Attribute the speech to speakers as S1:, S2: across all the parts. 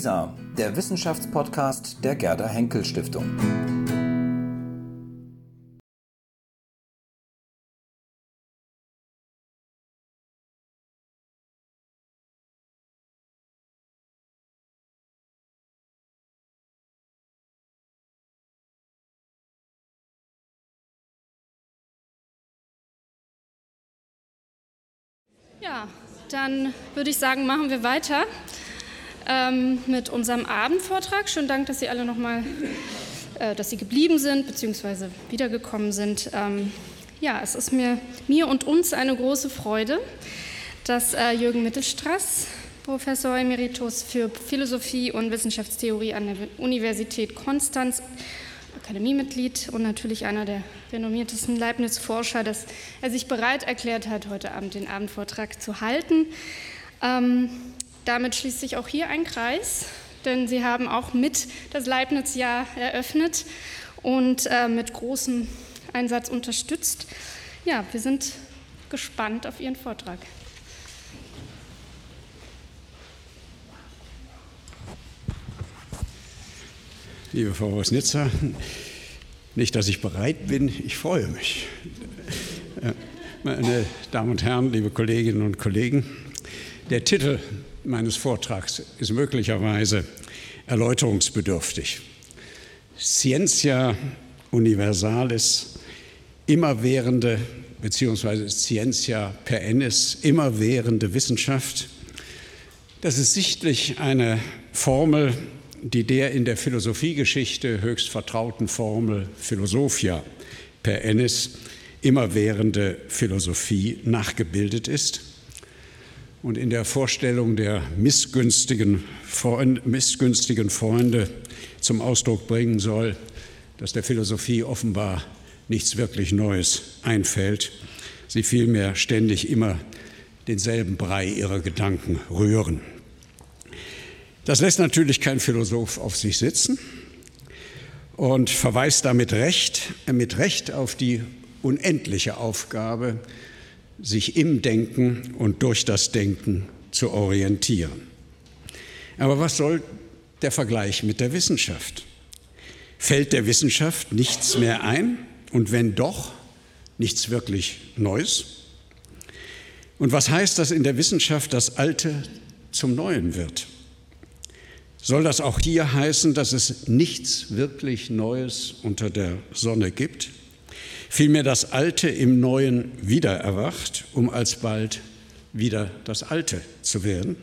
S1: WISA, der Wissenschaftspodcast der Gerda Henkel Stiftung.
S2: Ja, dann würde ich sagen, machen wir weiter ähm, mit unserem Abendvortrag. Schönen Dank, dass Sie alle nochmal, äh, dass Sie geblieben sind bzw. wiedergekommen sind. Ähm, ja, es ist mir, mir und uns eine große Freude, dass äh, Jürgen Mittelstraß, Professor Emeritus für Philosophie und Wissenschaftstheorie an der Universität Konstanz, Akademiemitglied und natürlich einer der renommiertesten Leibniz-Forscher, dass er sich bereit erklärt hat, heute Abend den Abendvortrag zu halten. Ähm, damit schließt sich auch hier ein Kreis, denn Sie haben auch mit das Leibniz-Jahr eröffnet und äh, mit großem Einsatz unterstützt. Ja, wir sind gespannt auf Ihren Vortrag.
S3: Liebe Frau Rosnitzer, nicht, dass ich bereit bin, ich freue mich. Äh, meine Damen und Herren, liebe Kolleginnen und Kollegen, der Titel meines Vortrags ist möglicherweise erläuterungsbedürftig. Scientia Universalis, immerwährende, beziehungsweise Scientia per ennis, immerwährende Wissenschaft. Das ist sichtlich eine Formel, die der in der Philosophiegeschichte höchst vertrauten Formel Philosophia per ennis, immerwährende Philosophie, nachgebildet ist und in der Vorstellung der missgünstigen, Freund, missgünstigen Freunde zum Ausdruck bringen soll, dass der Philosophie offenbar nichts wirklich Neues einfällt, sie vielmehr ständig immer denselben Brei ihrer Gedanken rühren. Das lässt natürlich kein Philosoph auf sich sitzen und verweist damit recht, mit Recht auf die unendliche Aufgabe, sich im Denken und durch das Denken zu orientieren. Aber was soll der Vergleich mit der Wissenschaft? Fällt der Wissenschaft nichts mehr ein und wenn doch, nichts wirklich Neues? Und was heißt das in der Wissenschaft, das Alte zum Neuen wird? Soll das auch hier heißen, dass es nichts wirklich Neues unter der Sonne gibt? Vielmehr das Alte im Neuen wiedererwacht, um alsbald wieder das Alte zu werden.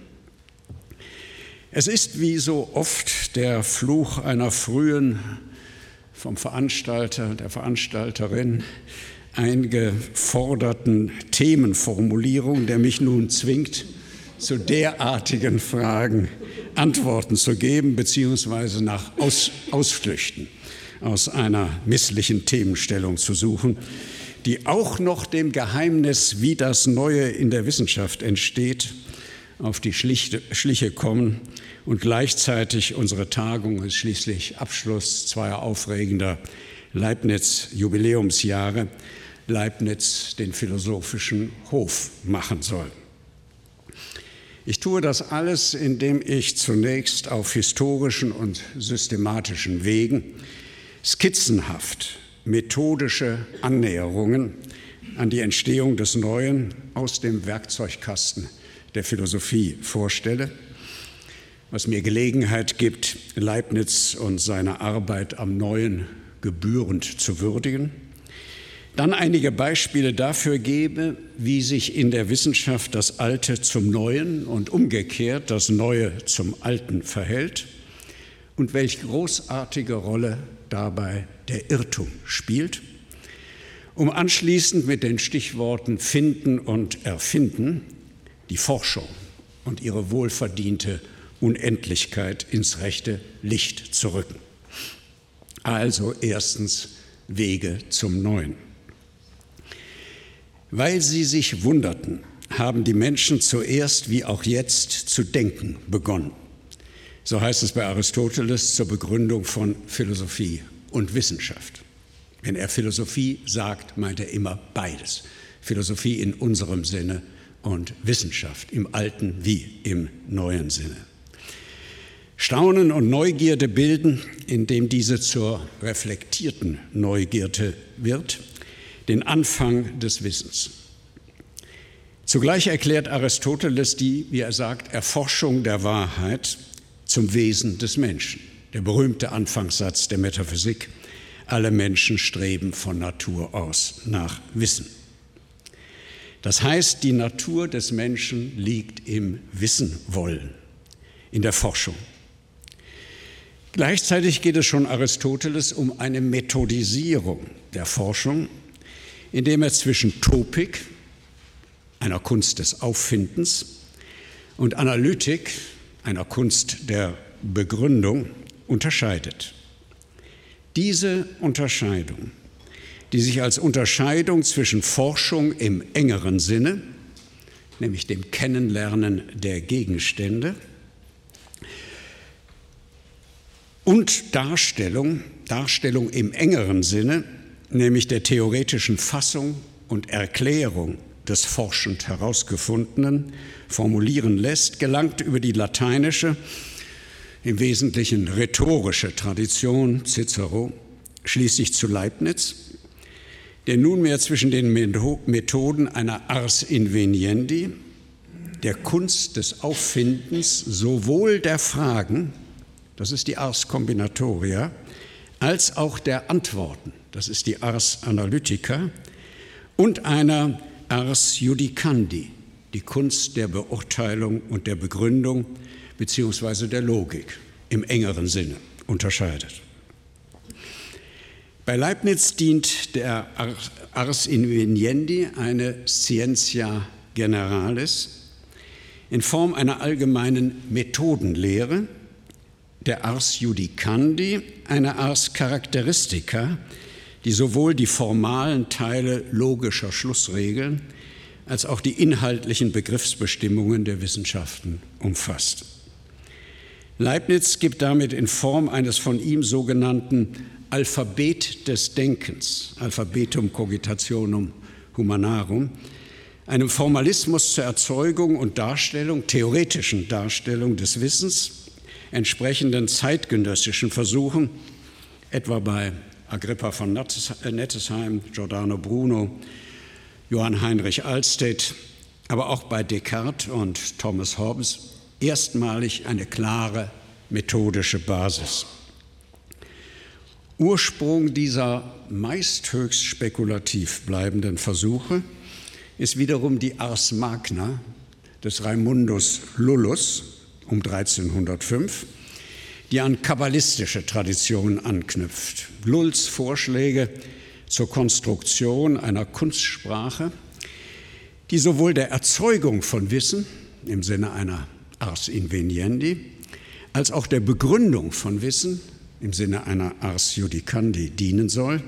S3: Es ist wie so oft der Fluch einer frühen, vom Veranstalter, der Veranstalterin eingeforderten Themenformulierung, der mich nun zwingt, zu derartigen Fragen Antworten zu geben, beziehungsweise nach Aus Ausflüchten aus einer misslichen Themenstellung zu suchen, die auch noch dem Geheimnis, wie das Neue in der Wissenschaft entsteht, auf die Schliche kommen und gleichzeitig unsere Tagung ist schließlich Abschluss zweier aufregender Leibniz-Jubiläumsjahre, Leibniz den philosophischen Hof machen soll. Ich tue das alles, indem ich zunächst auf historischen und systematischen Wegen skizzenhaft methodische Annäherungen an die Entstehung des Neuen aus dem Werkzeugkasten der Philosophie vorstelle, was mir Gelegenheit gibt, Leibniz und seine Arbeit am Neuen gebührend zu würdigen, dann einige Beispiele dafür gebe, wie sich in der Wissenschaft das Alte zum Neuen und umgekehrt das Neue zum Alten verhält und welche großartige Rolle dabei der Irrtum spielt, um anschließend mit den Stichworten finden und erfinden die Forschung und ihre wohlverdiente Unendlichkeit ins rechte Licht zu rücken. Also erstens Wege zum Neuen. Weil sie sich wunderten, haben die Menschen zuerst wie auch jetzt zu denken begonnen. So heißt es bei Aristoteles zur Begründung von Philosophie und Wissenschaft. Wenn er Philosophie sagt, meint er immer beides. Philosophie in unserem Sinne und Wissenschaft im alten wie im neuen Sinne. Staunen und Neugierde bilden, indem diese zur reflektierten Neugierde wird, den Anfang des Wissens. Zugleich erklärt Aristoteles die, wie er sagt, Erforschung der Wahrheit zum Wesen des Menschen. Der berühmte Anfangssatz der Metaphysik, alle Menschen streben von Natur aus nach Wissen. Das heißt, die Natur des Menschen liegt im Wissen wollen, in der Forschung. Gleichzeitig geht es schon Aristoteles um eine Methodisierung der Forschung, indem er zwischen Topik, einer Kunst des Auffindens, und Analytik, einer Kunst der Begründung, unterscheidet. Diese Unterscheidung, die sich als Unterscheidung zwischen Forschung im engeren Sinne, nämlich dem Kennenlernen der Gegenstände, und Darstellung, Darstellung im engeren Sinne, nämlich der theoretischen Fassung und Erklärung des forschend herausgefundenen formulieren lässt, gelangt über die lateinische, im Wesentlichen rhetorische Tradition Cicero schließlich zu Leibniz, der nunmehr zwischen den Methoden einer ars inveniendi, der Kunst des Auffindens sowohl der Fragen, das ist die ars combinatoria, als auch der Antworten, das ist die ars analytica, und einer ars judicandi, die Kunst der Beurteilung und der Begründung beziehungsweise der Logik im engeren Sinne unterscheidet. Bei Leibniz dient der ars inveniendi eine scientia generalis in Form einer allgemeinen Methodenlehre, der ars judicandi eine ars charakteristica, die sowohl die formalen Teile logischer Schlussregeln als auch die inhaltlichen Begriffsbestimmungen der Wissenschaften umfasst. Leibniz gibt damit in Form eines von ihm sogenannten Alphabet des Denkens, Alphabetum cogitationum humanarum, einem Formalismus zur Erzeugung und Darstellung, theoretischen Darstellung des Wissens, entsprechenden zeitgenössischen Versuchen, etwa bei Agrippa von Nettesheim, Giordano Bruno, Johann Heinrich Alstedt, aber auch bei Descartes und Thomas Hobbes erstmalig eine klare methodische Basis. Ursprung dieser meist höchst spekulativ bleibenden Versuche ist wiederum die Ars Magna des Raimundus Lullus um 1305, die an kabbalistische Traditionen anknüpft. Lulls Vorschläge zur Konstruktion einer Kunstsprache, die sowohl der Erzeugung von Wissen im Sinne einer ars inveniendi, als auch der Begründung von Wissen im Sinne einer ars judicandi dienen soll,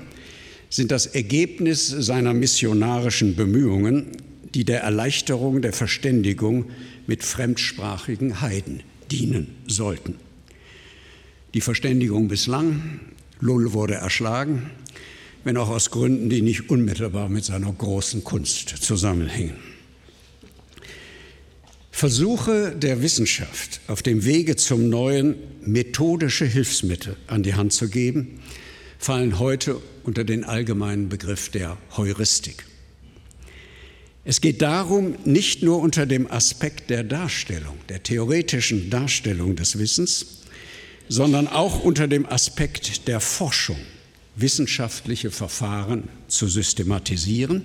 S3: sind das Ergebnis seiner missionarischen Bemühungen, die der Erleichterung der Verständigung mit fremdsprachigen Heiden dienen sollten. Die Verständigung bislang, Lull wurde erschlagen, wenn auch aus Gründen, die nicht unmittelbar mit seiner großen Kunst zusammenhängen. Versuche der Wissenschaft auf dem Wege zum neuen methodische Hilfsmittel an die Hand zu geben, fallen heute unter den allgemeinen Begriff der Heuristik. Es geht darum, nicht nur unter dem Aspekt der Darstellung, der theoretischen Darstellung des Wissens, sondern auch unter dem Aspekt der Forschung wissenschaftliche Verfahren zu systematisieren,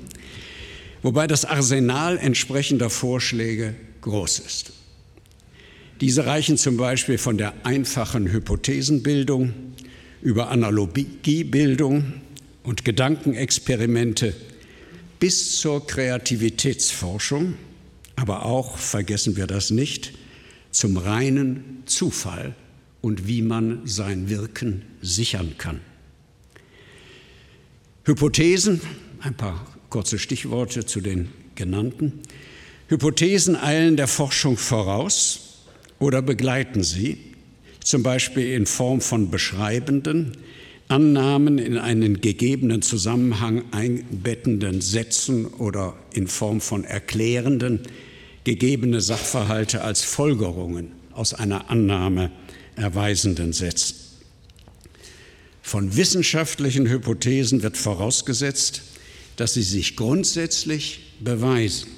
S3: wobei das Arsenal entsprechender Vorschläge groß ist. Diese reichen zum Beispiel von der einfachen Hypothesenbildung über Analogiebildung und Gedankenexperimente bis zur Kreativitätsforschung, aber auch, vergessen wir das nicht, zum reinen Zufall und wie man sein Wirken sichern kann. Hypothesen, ein paar kurze Stichworte zu den genannten. Hypothesen eilen der Forschung voraus oder begleiten sie, zum Beispiel in Form von beschreibenden, Annahmen in einen gegebenen Zusammenhang einbettenden Sätzen oder in Form von erklärenden, gegebene Sachverhalte als Folgerungen aus einer Annahme erweisenden Sätzen. Von wissenschaftlichen Hypothesen wird vorausgesetzt, dass sie sich grundsätzlich beweisen,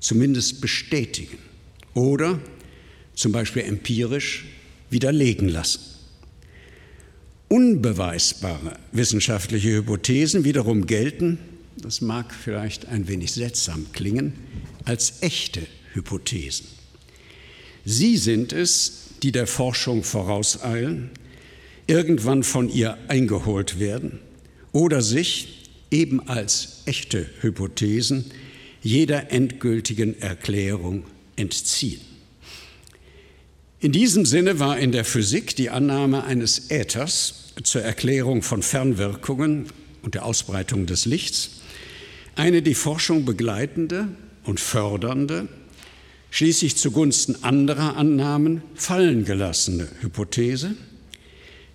S3: zumindest bestätigen oder zum Beispiel empirisch widerlegen lassen. Unbeweisbare wissenschaftliche Hypothesen wiederum gelten, das mag vielleicht ein wenig seltsam klingen, als echte Hypothesen. Sie sind es, die der Forschung vorauseilen, irgendwann von ihr eingeholt werden oder sich eben als echte Hypothesen jeder endgültigen Erklärung entziehen. In diesem Sinne war in der Physik die Annahme eines Äthers zur Erklärung von Fernwirkungen und der Ausbreitung des Lichts eine die Forschung begleitende und fördernde, schließlich zugunsten anderer Annahmen fallen gelassene Hypothese,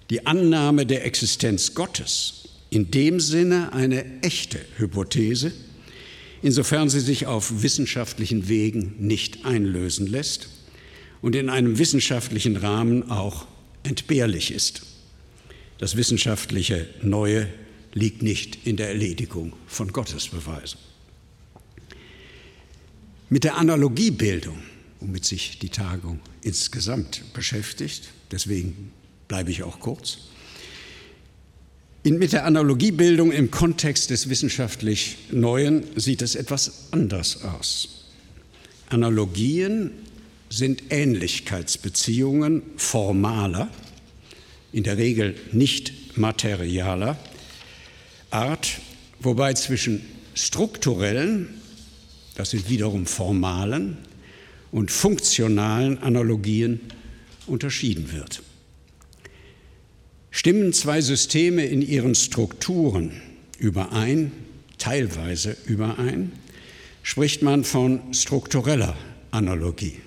S3: die Annahme der Existenz Gottes, in dem Sinne eine echte Hypothese, insofern sie sich auf wissenschaftlichen Wegen nicht einlösen lässt und in einem wissenschaftlichen Rahmen auch entbehrlich ist. Das wissenschaftliche Neue liegt nicht in der Erledigung von Gottesbeweisen. Mit der Analogiebildung, womit sich die Tagung insgesamt beschäftigt, deswegen bleibe ich auch kurz, mit der Analogiebildung im Kontext des wissenschaftlich Neuen sieht es etwas anders aus. Analogien sind Ähnlichkeitsbeziehungen formaler, in der Regel nicht materialer Art, wobei zwischen strukturellen, das sind wiederum formalen, und funktionalen Analogien unterschieden wird. Stimmen zwei Systeme in ihren Strukturen überein, teilweise überein, spricht man von struktureller Analogie.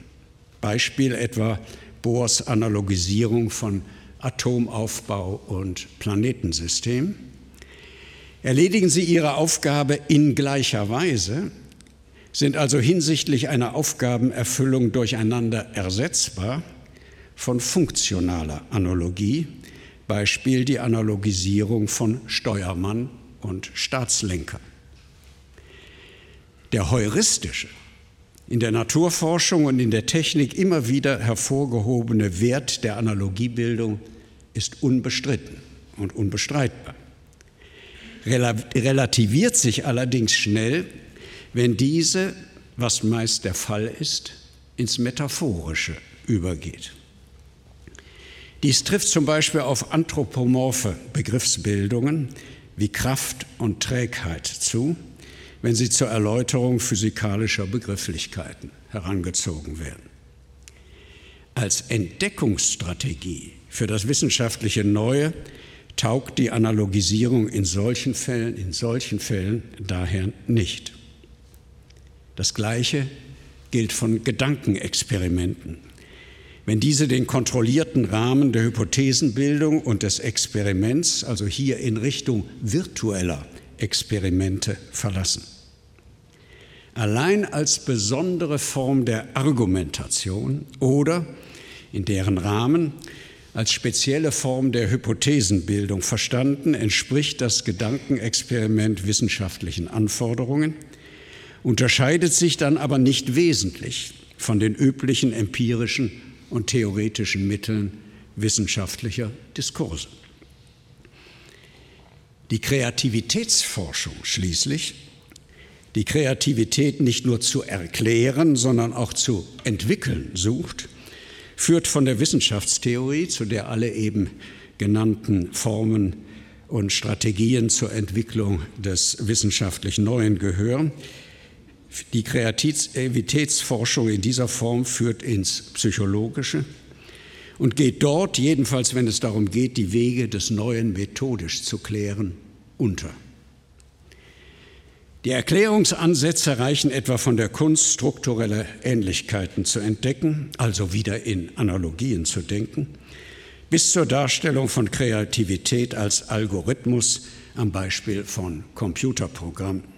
S3: Beispiel etwa Bohrs Analogisierung von Atomaufbau und Planetensystem. Erledigen Sie Ihre Aufgabe in gleicher Weise, sind also hinsichtlich einer Aufgabenerfüllung durcheinander ersetzbar von funktionaler Analogie, Beispiel die Analogisierung von Steuermann und Staatslenker. Der heuristische, in der Naturforschung und in der Technik immer wieder hervorgehobene Wert der Analogiebildung ist unbestritten und unbestreitbar. Relativiert sich allerdings schnell, wenn diese, was meist der Fall ist, ins Metaphorische übergeht. Dies trifft zum Beispiel auf anthropomorphe Begriffsbildungen wie Kraft und Trägheit zu, wenn sie zur Erläuterung physikalischer Begrifflichkeiten herangezogen werden. Als Entdeckungsstrategie für das wissenschaftliche Neue taugt die Analogisierung in solchen Fällen, in solchen Fällen daher nicht. Das Gleiche gilt von Gedankenexperimenten. Wenn diese den kontrollierten Rahmen der Hypothesenbildung und des Experiments, also hier in Richtung virtueller Experimente, verlassen. Allein als besondere Form der Argumentation oder in deren Rahmen als spezielle Form der Hypothesenbildung verstanden, entspricht das Gedankenexperiment wissenschaftlichen Anforderungen, unterscheidet sich dann aber nicht wesentlich von den üblichen empirischen und theoretischen Mitteln wissenschaftlicher Diskurse. Die Kreativitätsforschung schließlich, die Kreativität nicht nur zu erklären, sondern auch zu entwickeln sucht, führt von der Wissenschaftstheorie, zu der alle eben genannten Formen und Strategien zur Entwicklung des wissenschaftlich Neuen gehören. Die Kreativitätsforschung in dieser Form führt ins Psychologische und geht dort, jedenfalls wenn es darum geht, die Wege des Neuen methodisch zu klären, unter. Die Erklärungsansätze reichen etwa von der Kunst, strukturelle Ähnlichkeiten zu entdecken, also wieder in Analogien zu denken, bis zur Darstellung von Kreativität als Algorithmus am Beispiel von Computerprogrammen.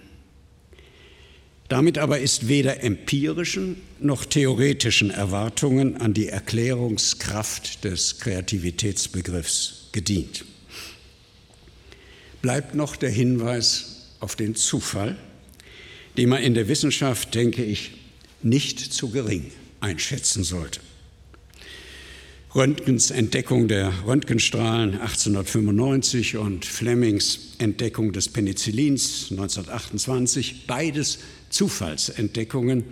S3: Damit aber ist weder empirischen noch theoretischen Erwartungen an die Erklärungskraft des Kreativitätsbegriffs gedient. Bleibt noch der Hinweis auf den Zufall, den man in der Wissenschaft, denke ich, nicht zu gering einschätzen sollte. Röntgens Entdeckung der Röntgenstrahlen 1895 und Flemings Entdeckung des Penicillins 1928, beides Zufallsentdeckungen,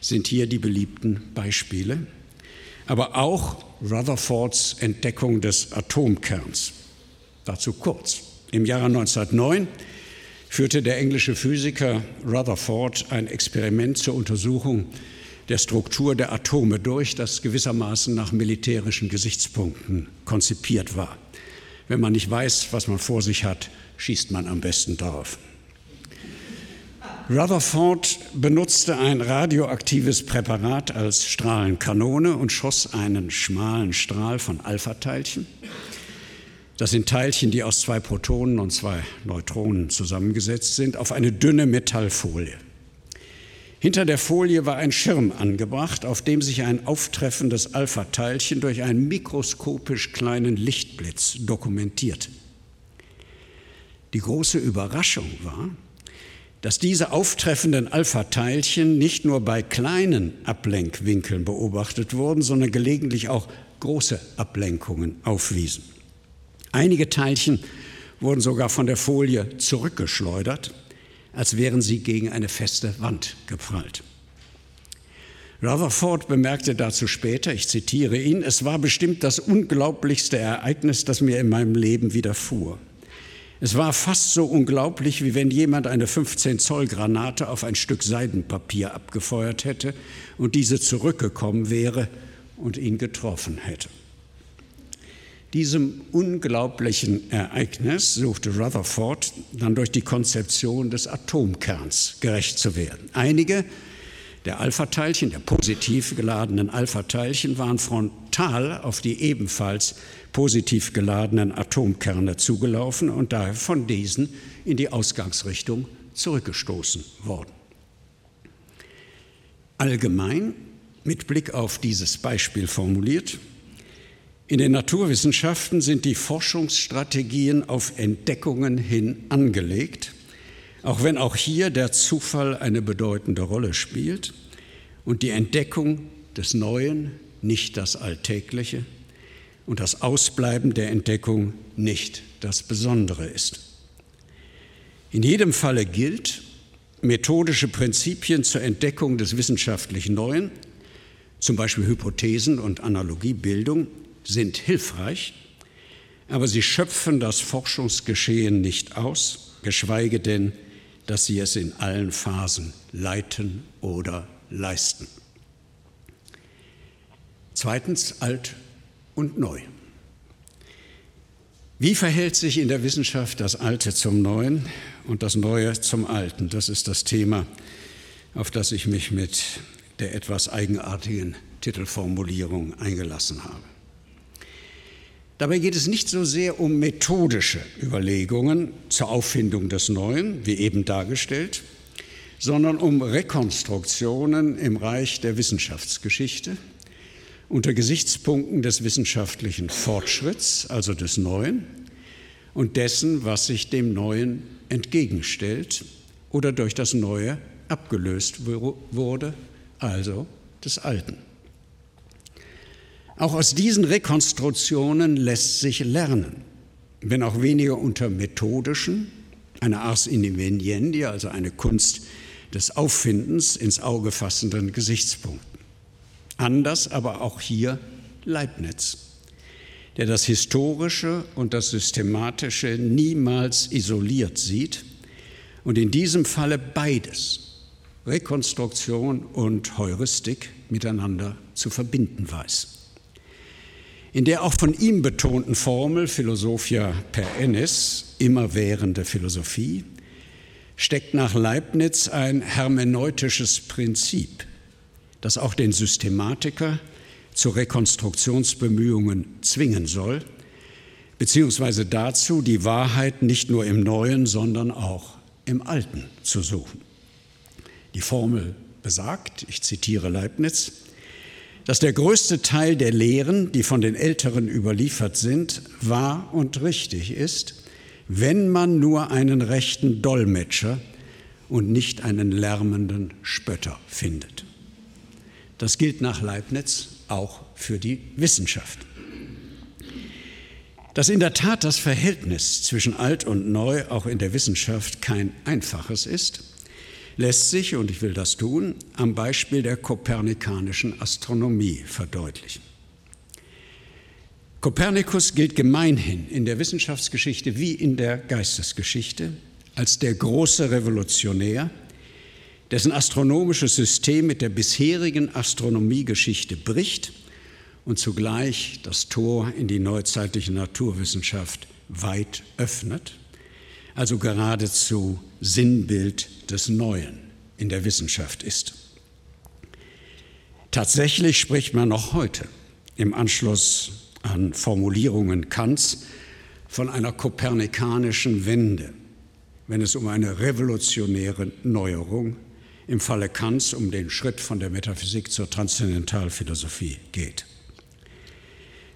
S3: sind hier die beliebten Beispiele. Aber auch Rutherfords Entdeckung des Atomkerns. Dazu kurz. Im Jahre 1909 führte der englische Physiker Rutherford ein Experiment zur Untersuchung der Struktur der Atome durch, das gewissermaßen nach militärischen Gesichtspunkten konzipiert war. Wenn man nicht weiß, was man vor sich hat, schießt man am besten darauf. Rutherford benutzte ein radioaktives Präparat als Strahlenkanone und schoss einen schmalen Strahl von Alpha-Teilchen. Das sind Teilchen, die aus zwei Protonen und zwei Neutronen zusammengesetzt sind, auf eine dünne Metallfolie. Hinter der Folie war ein Schirm angebracht, auf dem sich ein auftreffendes Alpha-Teilchen durch einen mikroskopisch kleinen Lichtblitz dokumentierte. Die große Überraschung war, dass diese auftreffenden Alpha-Teilchen nicht nur bei kleinen Ablenkwinkeln beobachtet wurden, sondern gelegentlich auch große Ablenkungen aufwiesen. Einige Teilchen wurden sogar von der Folie zurückgeschleudert als wären sie gegen eine feste Wand geprallt. Rutherford bemerkte dazu später, ich zitiere ihn, es war bestimmt das unglaublichste Ereignis, das mir in meinem Leben widerfuhr. Es war fast so unglaublich, wie wenn jemand eine 15 Zoll Granate auf ein Stück Seidenpapier abgefeuert hätte und diese zurückgekommen wäre und ihn getroffen hätte. Diesem unglaublichen Ereignis suchte Rutherford dann durch die Konzeption des Atomkerns gerecht zu werden. Einige der Alpha-Teilchen, der positiv geladenen Alpha-Teilchen, waren frontal auf die ebenfalls positiv geladenen Atomkerne zugelaufen und daher von diesen in die Ausgangsrichtung zurückgestoßen worden. Allgemein, mit Blick auf dieses Beispiel formuliert, in den Naturwissenschaften sind die Forschungsstrategien auf Entdeckungen hin angelegt, auch wenn auch hier der Zufall eine bedeutende Rolle spielt und die Entdeckung des Neuen nicht das Alltägliche und das Ausbleiben der Entdeckung nicht das Besondere ist. In jedem Falle gilt, methodische Prinzipien zur Entdeckung des wissenschaftlichen Neuen, zum Beispiel Hypothesen und Analogiebildung, sind hilfreich, aber sie schöpfen das Forschungsgeschehen nicht aus, geschweige denn, dass sie es in allen Phasen leiten oder leisten. Zweitens alt und neu. Wie verhält sich in der Wissenschaft das Alte zum Neuen und das Neue zum Alten? Das ist das Thema, auf das ich mich mit der etwas eigenartigen Titelformulierung eingelassen habe. Dabei geht es nicht so sehr um methodische Überlegungen zur Auffindung des Neuen, wie eben dargestellt, sondern um Rekonstruktionen im Reich der Wissenschaftsgeschichte unter Gesichtspunkten des wissenschaftlichen Fortschritts, also des Neuen, und dessen, was sich dem Neuen entgegenstellt oder durch das Neue abgelöst wurde, also des Alten. Auch aus diesen Rekonstruktionen lässt sich lernen, wenn auch weniger unter methodischen, eine ars inveniendi, also eine Kunst des Auffindens ins Auge fassenden Gesichtspunkten. Anders aber auch hier Leibniz, der das Historische und das Systematische niemals isoliert sieht und in diesem Falle beides, Rekonstruktion und Heuristik, miteinander zu verbinden weiß. In der auch von ihm betonten Formel Philosophia per ennis, immerwährende Philosophie, steckt nach Leibniz ein hermeneutisches Prinzip, das auch den Systematiker zu Rekonstruktionsbemühungen zwingen soll, beziehungsweise dazu, die Wahrheit nicht nur im Neuen, sondern auch im Alten zu suchen. Die Formel besagt, ich zitiere Leibniz, dass der größte Teil der Lehren, die von den Älteren überliefert sind, wahr und richtig ist, wenn man nur einen rechten Dolmetscher und nicht einen lärmenden Spötter findet. Das gilt nach Leibniz auch für die Wissenschaft. Dass in der Tat das Verhältnis zwischen alt und neu auch in der Wissenschaft kein einfaches ist, lässt sich, und ich will das tun, am Beispiel der kopernikanischen Astronomie verdeutlichen. Kopernikus gilt gemeinhin in der Wissenschaftsgeschichte wie in der Geistesgeschichte als der große Revolutionär, dessen astronomisches System mit der bisherigen Astronomiegeschichte bricht und zugleich das Tor in die neuzeitliche Naturwissenschaft weit öffnet, also geradezu Sinnbild des Neuen in der Wissenschaft ist. Tatsächlich spricht man noch heute im Anschluss an Formulierungen Kants von einer kopernikanischen Wende, wenn es um eine revolutionäre Neuerung, im Falle Kants um den Schritt von der Metaphysik zur Transzendentalphilosophie geht.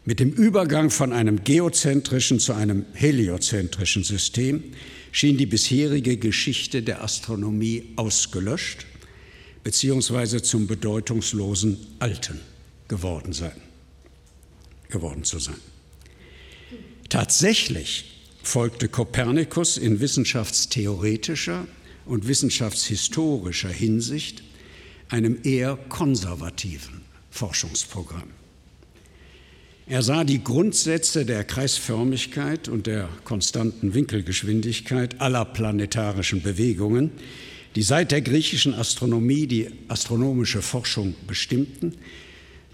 S3: Mit dem Übergang von einem geozentrischen zu einem heliozentrischen System schien die bisherige Geschichte der Astronomie ausgelöscht bzw. zum bedeutungslosen Alten geworden, sein, geworden zu sein. Tatsächlich folgte Kopernikus in wissenschaftstheoretischer und wissenschaftshistorischer Hinsicht einem eher konservativen Forschungsprogramm. Er sah die Grundsätze der Kreisförmigkeit und der konstanten Winkelgeschwindigkeit aller planetarischen Bewegungen, die seit der griechischen Astronomie die astronomische Forschung bestimmten,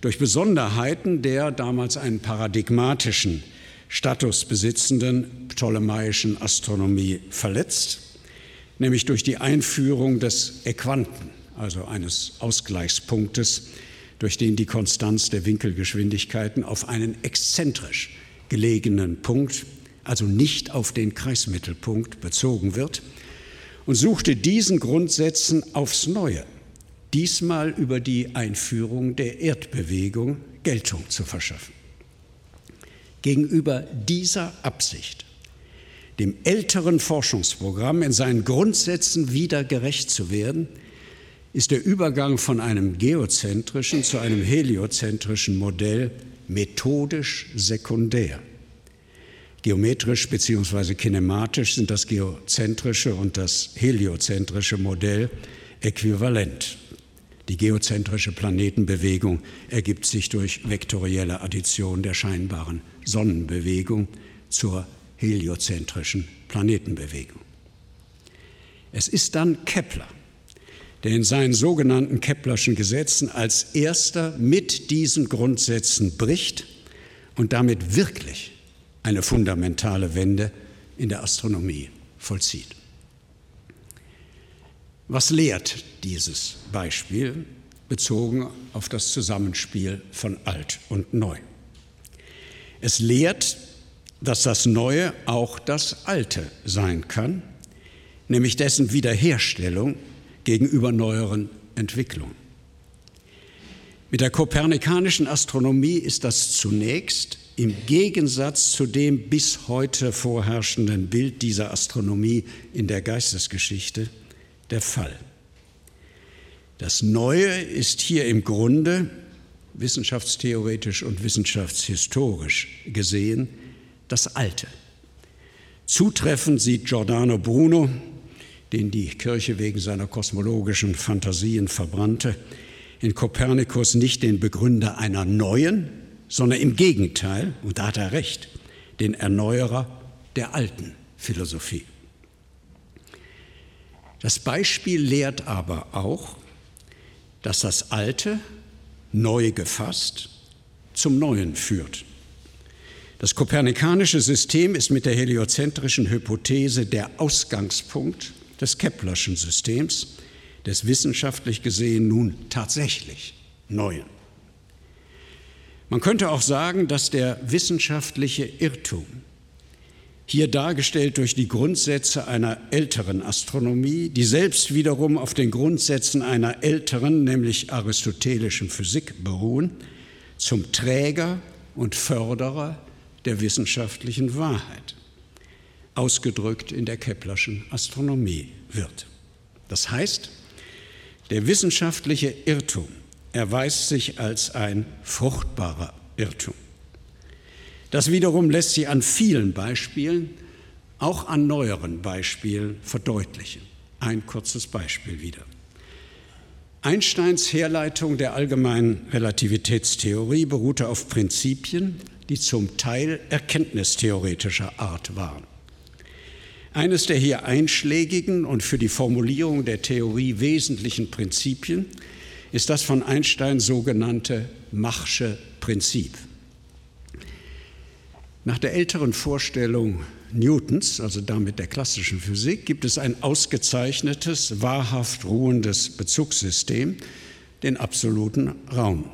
S3: durch Besonderheiten der damals einen paradigmatischen Status besitzenden ptolemäischen Astronomie verletzt, nämlich durch die Einführung des Äquanten, also eines Ausgleichspunktes durch den die Konstanz der Winkelgeschwindigkeiten auf einen exzentrisch gelegenen Punkt, also nicht auf den Kreismittelpunkt bezogen wird, und suchte diesen Grundsätzen aufs Neue, diesmal über die Einführung der Erdbewegung Geltung zu verschaffen. Gegenüber dieser Absicht, dem älteren Forschungsprogramm in seinen Grundsätzen wieder gerecht zu werden, ist der Übergang von einem geozentrischen zu einem heliozentrischen Modell methodisch sekundär. Geometrisch bzw. kinematisch sind das geozentrische und das heliozentrische Modell äquivalent. Die geozentrische Planetenbewegung ergibt sich durch vektorielle Addition der scheinbaren Sonnenbewegung zur heliozentrischen Planetenbewegung. Es ist dann Kepler, der in seinen sogenannten Keplerschen Gesetzen als erster mit diesen Grundsätzen bricht und damit wirklich eine fundamentale Wende in der Astronomie vollzieht. Was lehrt dieses Beispiel bezogen auf das Zusammenspiel von alt und neu? Es lehrt, dass das Neue auch das Alte sein kann, nämlich dessen Wiederherstellung gegenüber neueren Entwicklungen. Mit der kopernikanischen Astronomie ist das zunächst im Gegensatz zu dem bis heute vorherrschenden Bild dieser Astronomie in der Geistesgeschichte der Fall. Das Neue ist hier im Grunde wissenschaftstheoretisch und wissenschaftshistorisch gesehen das Alte. Zutreffend sieht Giordano Bruno den die Kirche wegen seiner kosmologischen Fantasien verbrannte, in Kopernikus nicht den Begründer einer neuen, sondern im Gegenteil, und da hat er recht, den Erneuerer der alten Philosophie. Das Beispiel lehrt aber auch, dass das Alte, neu gefasst, zum Neuen führt. Das kopernikanische System ist mit der heliozentrischen Hypothese der Ausgangspunkt des Keplerschen Systems, des wissenschaftlich gesehen nun tatsächlich neuen. Man könnte auch sagen, dass der wissenschaftliche Irrtum, hier dargestellt durch die Grundsätze einer älteren Astronomie, die selbst wiederum auf den Grundsätzen einer älteren, nämlich aristotelischen Physik beruhen, zum Träger und Förderer der wissenschaftlichen Wahrheit, ausgedrückt in der Keplerschen Astronomie wird. Das heißt, der wissenschaftliche Irrtum erweist sich als ein fruchtbarer Irrtum. Das wiederum lässt sich an vielen Beispielen, auch an neueren Beispielen, verdeutlichen. Ein kurzes Beispiel wieder. Einsteins Herleitung der allgemeinen Relativitätstheorie beruhte auf Prinzipien, die zum Teil erkenntnistheoretischer Art waren. Eines der hier einschlägigen und für die Formulierung der Theorie wesentlichen Prinzipien ist das von Einstein sogenannte Machsche Prinzip. Nach der älteren Vorstellung Newtons, also damit der klassischen Physik, gibt es ein ausgezeichnetes, wahrhaft ruhendes Bezugssystem, den absoluten Raum.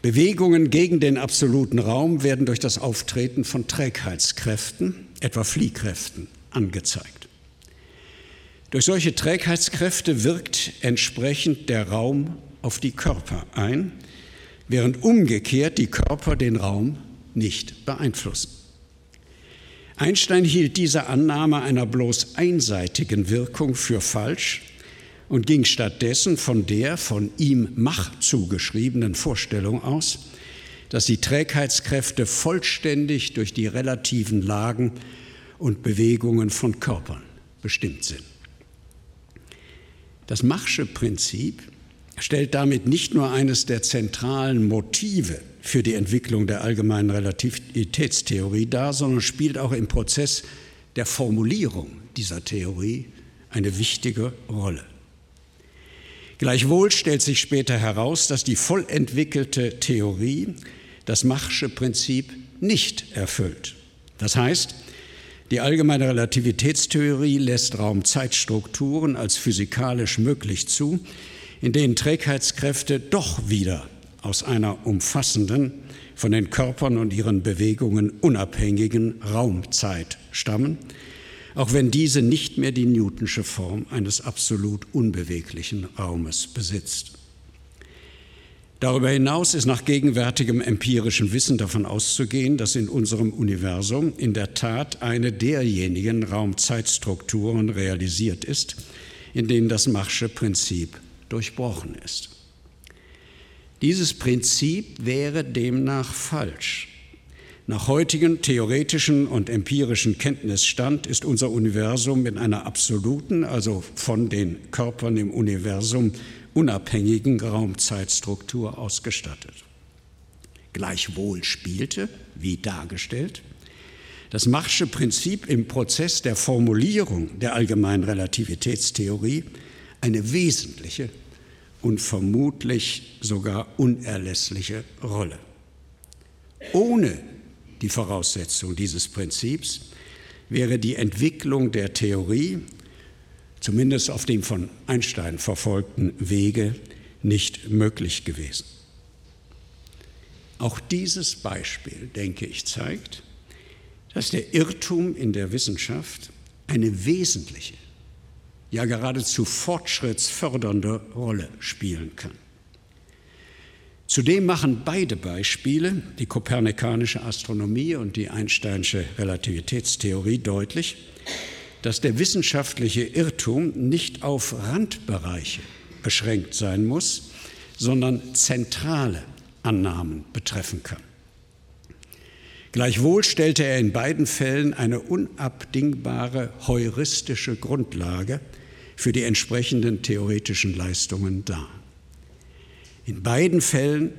S3: Bewegungen gegen den absoluten Raum werden durch das Auftreten von Trägheitskräften, etwa Fliehkräften, angezeigt. Durch solche Trägheitskräfte wirkt entsprechend der Raum auf die Körper ein, während umgekehrt die Körper den Raum nicht beeinflussen. Einstein hielt diese Annahme einer bloß einseitigen Wirkung für falsch und ging stattdessen von der von ihm Mach zugeschriebenen Vorstellung aus, dass die Trägheitskräfte vollständig durch die relativen Lagen und Bewegungen von Körpern bestimmt sind. Das Machsche Prinzip stellt damit nicht nur eines der zentralen Motive für die Entwicklung der allgemeinen Relativitätstheorie dar, sondern spielt auch im Prozess der Formulierung dieser Theorie eine wichtige Rolle. Gleichwohl stellt sich später heraus, dass die vollentwickelte Theorie das Machsche Prinzip nicht erfüllt. Das heißt, die allgemeine Relativitätstheorie lässt Raum-Zeitstrukturen als physikalisch möglich zu, in denen Trägheitskräfte doch wieder aus einer umfassenden, von den Körpern und ihren Bewegungen unabhängigen Raumzeit stammen, auch wenn diese nicht mehr die Newtonsche Form eines absolut unbeweglichen Raumes besitzt. Darüber hinaus ist nach gegenwärtigem empirischem Wissen davon auszugehen, dass in unserem Universum in der Tat eine derjenigen Raumzeitstrukturen realisiert ist, in denen das Machsche Prinzip durchbrochen ist. Dieses Prinzip wäre demnach falsch. Nach heutigem theoretischen und empirischen Kenntnisstand ist unser Universum mit einer absoluten, also von den Körpern im Universum unabhängigen Raumzeitstruktur ausgestattet. Gleichwohl spielte, wie dargestellt, das Machsche Prinzip im Prozess der Formulierung der allgemeinen Relativitätstheorie eine wesentliche und vermutlich sogar unerlässliche Rolle. Ohne die Voraussetzung dieses Prinzips wäre die Entwicklung der Theorie, zumindest auf dem von Einstein verfolgten Wege, nicht möglich gewesen. Auch dieses Beispiel, denke ich, zeigt, dass der Irrtum in der Wissenschaft eine wesentliche ja geradezu fortschrittsfördernde Rolle spielen kann. Zudem machen beide Beispiele, die kopernikanische Astronomie und die Einsteinsche Relativitätstheorie, deutlich, dass der wissenschaftliche Irrtum nicht auf Randbereiche beschränkt sein muss, sondern zentrale Annahmen betreffen kann. Gleichwohl stellte er in beiden Fällen eine unabdingbare heuristische Grundlage für die entsprechenden theoretischen Leistungen dar. In beiden Fällen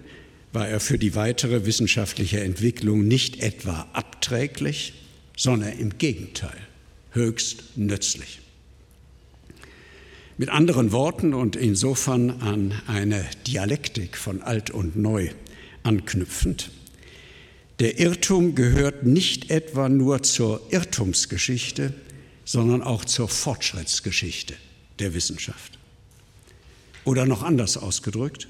S3: war er für die weitere wissenschaftliche Entwicklung nicht etwa abträglich, sondern im Gegenteil höchst nützlich. Mit anderen Worten und insofern an eine Dialektik von alt und neu anknüpfend, der Irrtum gehört nicht etwa nur zur Irrtumsgeschichte, sondern auch zur Fortschrittsgeschichte der Wissenschaft. Oder noch anders ausgedrückt,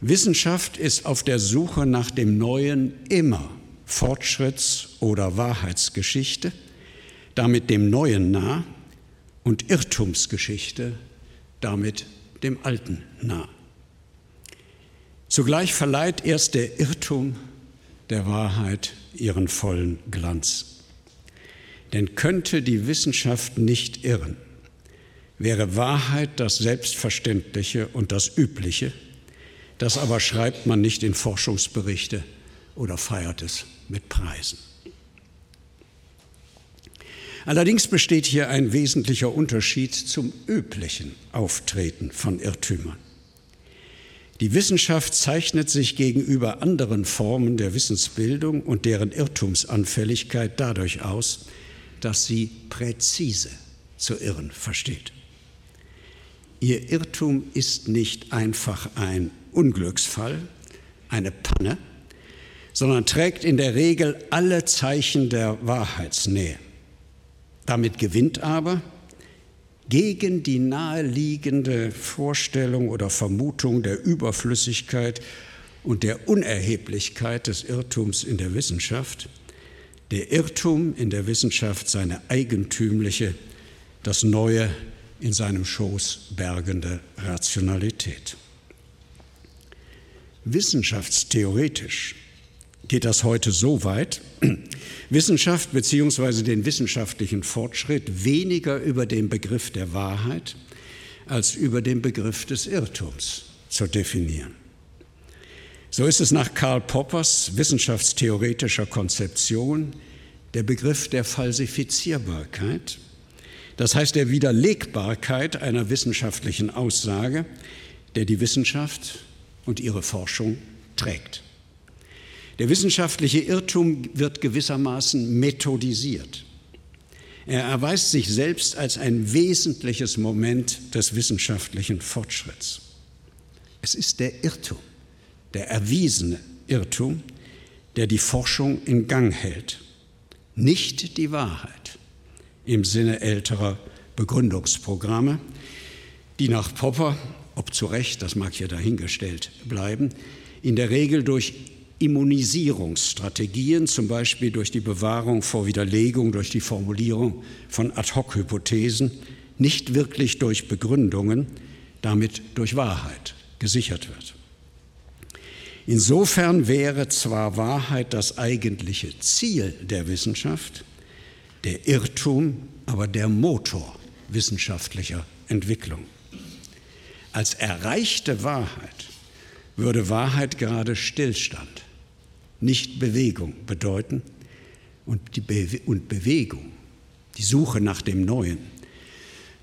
S3: Wissenschaft ist auf der Suche nach dem Neuen immer Fortschritts- oder Wahrheitsgeschichte, damit dem Neuen nah und Irrtumsgeschichte, damit dem Alten nah. Zugleich verleiht erst der Irrtum der Wahrheit ihren vollen Glanz. Denn könnte die Wissenschaft nicht irren, wäre Wahrheit das Selbstverständliche und das Übliche, das aber schreibt man nicht in Forschungsberichte oder feiert es mit Preisen. Allerdings besteht hier ein wesentlicher Unterschied zum üblichen Auftreten von Irrtümern. Die Wissenschaft zeichnet sich gegenüber anderen Formen der Wissensbildung und deren Irrtumsanfälligkeit dadurch aus, dass sie präzise zu irren versteht. Ihr Irrtum ist nicht einfach ein Unglücksfall, eine Panne, sondern trägt in der Regel alle Zeichen der Wahrheitsnähe. Damit gewinnt aber gegen die naheliegende Vorstellung oder Vermutung der Überflüssigkeit und der Unerheblichkeit des Irrtums in der Wissenschaft, der Irrtum in der Wissenschaft seine eigentümliche, das Neue in seinem Schoß bergende Rationalität. Wissenschaftstheoretisch geht das heute so weit, Wissenschaft bzw. den wissenschaftlichen Fortschritt weniger über den Begriff der Wahrheit als über den Begriff des Irrtums zu definieren. So ist es nach Karl Poppers wissenschaftstheoretischer Konzeption der Begriff der Falsifizierbarkeit, das heißt der Widerlegbarkeit einer wissenschaftlichen Aussage, der die Wissenschaft und ihre Forschung trägt. Der wissenschaftliche Irrtum wird gewissermaßen methodisiert. Er erweist sich selbst als ein wesentliches Moment des wissenschaftlichen Fortschritts. Es ist der Irrtum, der erwiesene Irrtum, der die Forschung in Gang hält, nicht die Wahrheit im Sinne älterer Begründungsprogramme, die nach Popper, ob zu Recht, das mag hier dahingestellt bleiben, in der Regel durch Immunisierungsstrategien, zum Beispiel durch die Bewahrung vor Widerlegung, durch die Formulierung von Ad-hoc-Hypothesen, nicht wirklich durch Begründungen, damit durch Wahrheit gesichert wird. Insofern wäre zwar Wahrheit das eigentliche Ziel der Wissenschaft, der Irrtum aber der Motor wissenschaftlicher Entwicklung. Als erreichte Wahrheit würde Wahrheit gerade Stillstand nicht Bewegung bedeuten. Und, die Be und Bewegung, die Suche nach dem Neuen,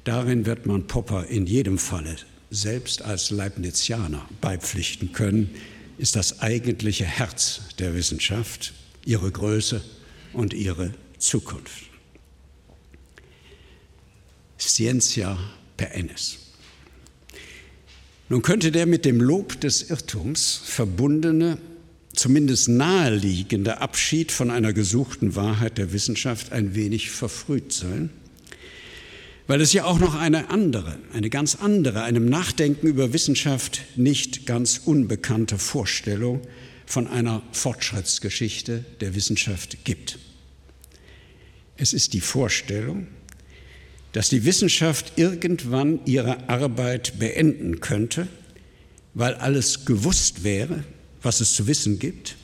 S3: darin wird man Popper in jedem Falle selbst als Leibnizianer beipflichten können, ist das eigentliche Herz der Wissenschaft, ihre Größe und ihre Zukunft. Scientia per ennis. Nun könnte der mit dem Lob des Irrtums verbundene zumindest naheliegende Abschied von einer gesuchten Wahrheit der Wissenschaft ein wenig verfrüht sein, weil es ja auch noch eine andere, eine ganz andere, einem Nachdenken über Wissenschaft nicht ganz unbekannte Vorstellung von einer Fortschrittsgeschichte der Wissenschaft gibt. Es ist die Vorstellung, dass die Wissenschaft irgendwann ihre Arbeit beenden könnte, weil alles gewusst wäre, was es zu wissen gibt,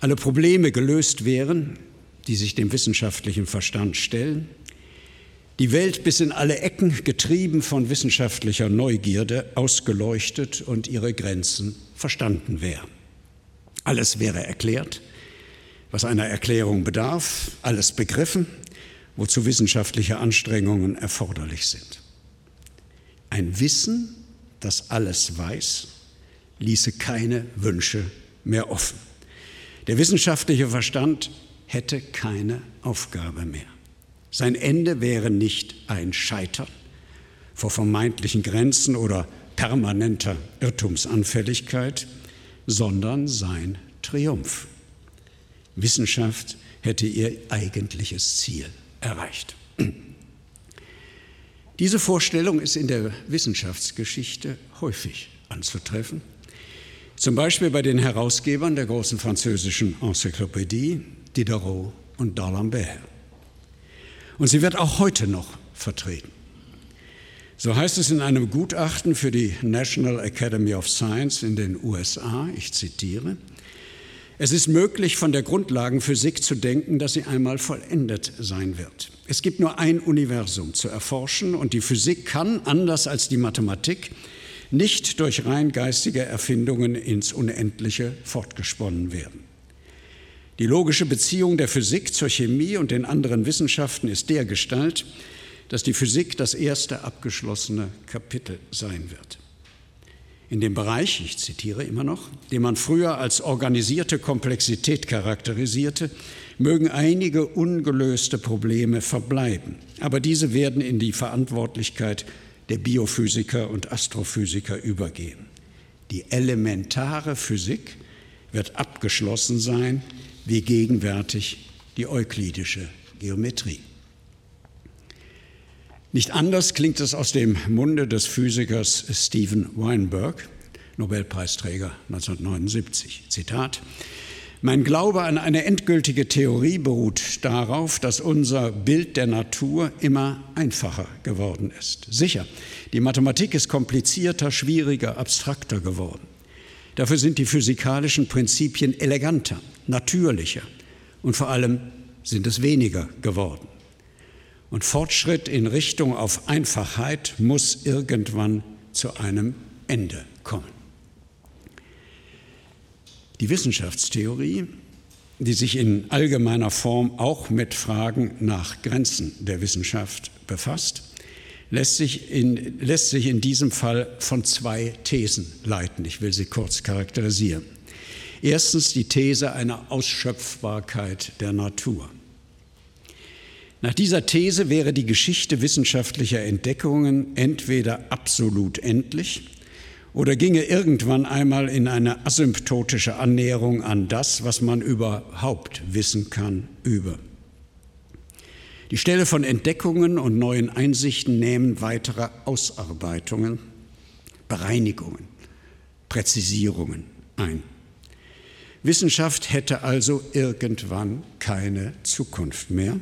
S3: alle Probleme gelöst wären, die sich dem wissenschaftlichen Verstand stellen, die Welt bis in alle Ecken getrieben von wissenschaftlicher Neugierde ausgeleuchtet und ihre Grenzen verstanden wären. Alles wäre erklärt, was einer Erklärung bedarf, alles begriffen, wozu wissenschaftliche Anstrengungen erforderlich sind. Ein Wissen, das alles weiß, ließe keine Wünsche mehr offen. Der wissenschaftliche Verstand hätte keine Aufgabe mehr. Sein Ende wäre nicht ein Scheitern vor vermeintlichen Grenzen oder permanenter Irrtumsanfälligkeit, sondern sein Triumph. Wissenschaft hätte ihr eigentliches Ziel erreicht. Diese Vorstellung ist in der Wissenschaftsgeschichte häufig anzutreffen Zum Beispiel bei den Herausgebern der großen französischen Enzyklopädie, Diderot und D'Alembert. Und sie wird auch heute noch vertreten. So heißt es in einem Gutachten für die National Academy of Science in den USA, ich zitiere, es ist möglich, von der Grundlagenphysik zu denken, dass sie einmal vollendet sein wird. Es gibt nur ein Universum zu erforschen und die Physik kann, anders als die Mathematik, nicht durch rein geistige Erfindungen ins Unendliche fortgesponnen werden. Die logische Beziehung der Physik zur Chemie und den anderen Wissenschaften ist der Gestalt, dass die Physik das erste abgeschlossene Kapitel sein wird. In dem Bereich, ich zitiere immer noch, den man früher als organisierte Komplexität charakterisierte, mögen einige ungelöste Probleme verbleiben, aber diese werden in die Verantwortlichkeit der Biophysiker und Astrophysiker übergehen. Die elementare Physik wird abgeschlossen sein, wie gegenwärtig die euklidische Geometrie. Nicht anders klingt es aus dem Munde des Physikers Stephen Weinberg, Nobelpreisträger 1979. Zitat. Mein Glaube an eine endgültige Theorie beruht darauf, dass unser Bild der Natur immer einfacher geworden ist. Sicher, die Mathematik ist komplizierter, schwieriger, abstrakter geworden. Dafür sind die physikalischen Prinzipien eleganter, natürlicher und vor allem sind es weniger geworden. Und Fortschritt in Richtung auf Einfachheit muss irgendwann zu einem Ende kommen. Die Wissenschaftstheorie, die sich in allgemeiner Form auch mit Fragen nach Grenzen der Wissenschaft befasst, lässt sich in, lässt sich in diesem Fall von zwei Thesen leiten. Ich will sie kurz charakterisieren. Erstens die These einer Ausschöpfbarkeit der Natur. Nach dieser These wäre die Geschichte wissenschaftlicher Entdeckungen entweder absolut endlich oder ginge irgendwann einmal in eine asymptotische Annäherung an das, was man überhaupt wissen kann, über. Die Stelle von Entdeckungen und neuen Einsichten nehmen weitere Ausarbeitungen, Bereinigungen, Präzisierungen ein. Wissenschaft hätte also irgendwann keine Zukunft mehr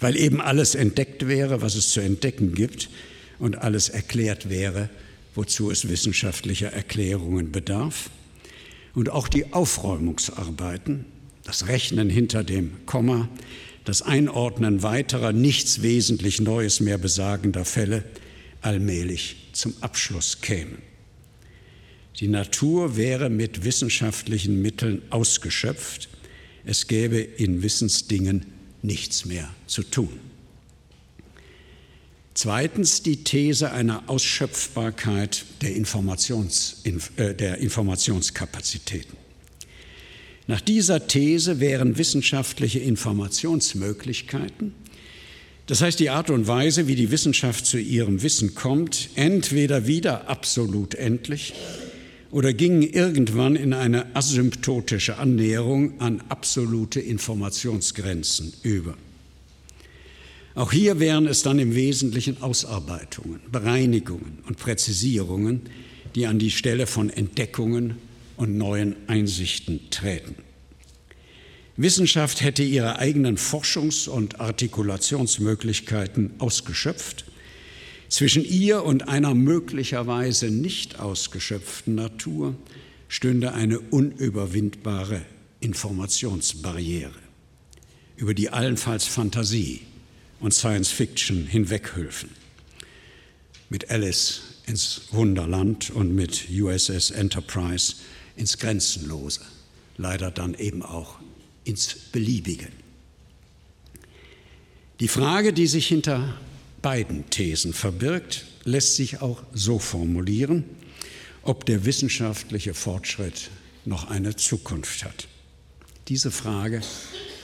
S3: weil eben alles entdeckt wäre, was es zu entdecken gibt, und alles erklärt wäre, wozu es wissenschaftlicher Erklärungen bedarf. Und auch die Aufräumungsarbeiten, das Rechnen hinter dem Komma, das Einordnen weiterer, nichts wesentlich Neues mehr besagender Fälle allmählich zum Abschluss kämen. Die Natur wäre mit wissenschaftlichen Mitteln ausgeschöpft, es gäbe in Wissensdingen nichts mehr zu tun. Zweitens die These einer Ausschöpfbarkeit der, Informations, äh, der Informationskapazitäten. Nach dieser These wären wissenschaftliche Informationsmöglichkeiten, das heißt die Art und Weise, wie die Wissenschaft zu ihrem Wissen kommt, entweder wieder absolut endlich oder gingen irgendwann in eine asymptotische Annäherung an absolute Informationsgrenzen über. Auch hier wären es dann im Wesentlichen Ausarbeitungen, Bereinigungen und Präzisierungen, die an die Stelle von Entdeckungen und neuen Einsichten treten. Wissenschaft hätte ihre eigenen Forschungs- und Artikulationsmöglichkeiten ausgeschöpft zwischen ihr und einer möglicherweise nicht ausgeschöpften Natur stünde eine unüberwindbare Informationsbarriere, über die allenfalls Fantasie und Science Fiction hinweghülfen. Mit Alice ins Wunderland und mit USS Enterprise ins Grenzenlose, leider dann eben auch ins Beliebige. Die Frage, die sich hinter beiden Thesen verbirgt, lässt sich auch so formulieren, ob der wissenschaftliche Fortschritt noch eine Zukunft hat. Diese Frage,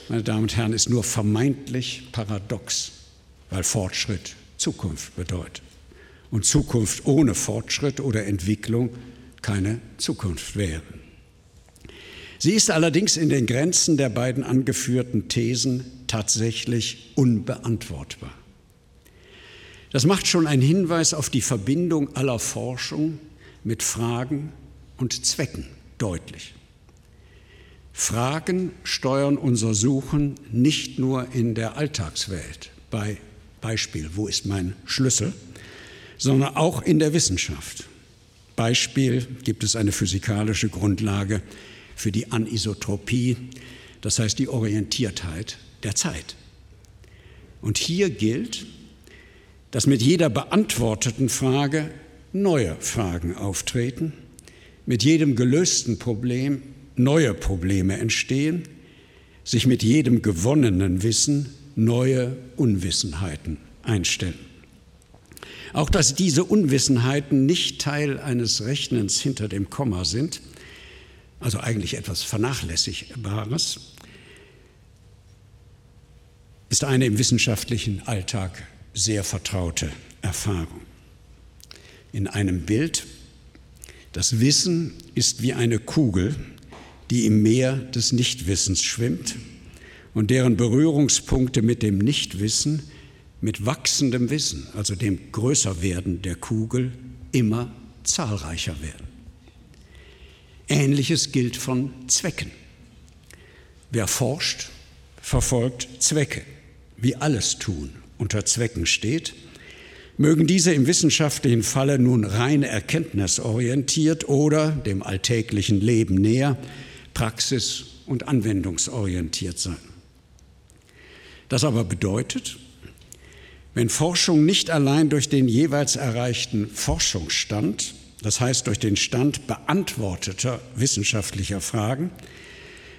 S3: meine Damen und Herren, ist nur vermeintlich paradox, weil Fortschritt Zukunft bedeutet. Und Zukunft ohne Fortschritt oder Entwicklung keine Zukunft wäre. Sie ist allerdings in den Grenzen der beiden angeführten Thesen tatsächlich unbeantwortbar. Das macht schon einen Hinweis auf die Verbindung aller Forschung mit Fragen und Zwecken deutlich. Fragen steuern unser Suchen nicht nur in der Alltagswelt, bei Beispiel, wo ist mein Schlüssel, sondern auch in der Wissenschaft. Beispiel gibt es eine physikalische Grundlage für die Anisotropie, das heißt die Orientiertheit der Zeit. Und hier gilt, dass mit jeder beantworteten Frage neue Fragen auftreten, mit jedem gelösten Problem neue Probleme entstehen, sich mit jedem gewonnenen Wissen neue Unwissenheiten einstellen. Auch dass diese Unwissenheiten nicht Teil eines Rechnens hinter dem Komma sind, also eigentlich etwas Vernachlässigbares, ist eine im wissenschaftlichen Alltag sehr vertraute Erfahrung. In einem Bild, das Wissen ist wie eine Kugel, die im Meer des Nichtwissens schwimmt und deren Berührungspunkte mit dem Nichtwissen, mit wachsendem Wissen, also dem Größerwerden der Kugel, immer zahlreicher werden. Ähnliches gilt von Zwecken. Wer forscht, verfolgt Zwecke, wie alles tun unter Zwecken steht, mögen diese im wissenschaftlichen Falle nun rein erkenntnisorientiert oder dem alltäglichen Leben näher, praxis- und anwendungsorientiert sein. Das aber bedeutet, wenn Forschung nicht allein durch den jeweils erreichten Forschungsstand, das heißt durch den Stand beantworteter wissenschaftlicher Fragen,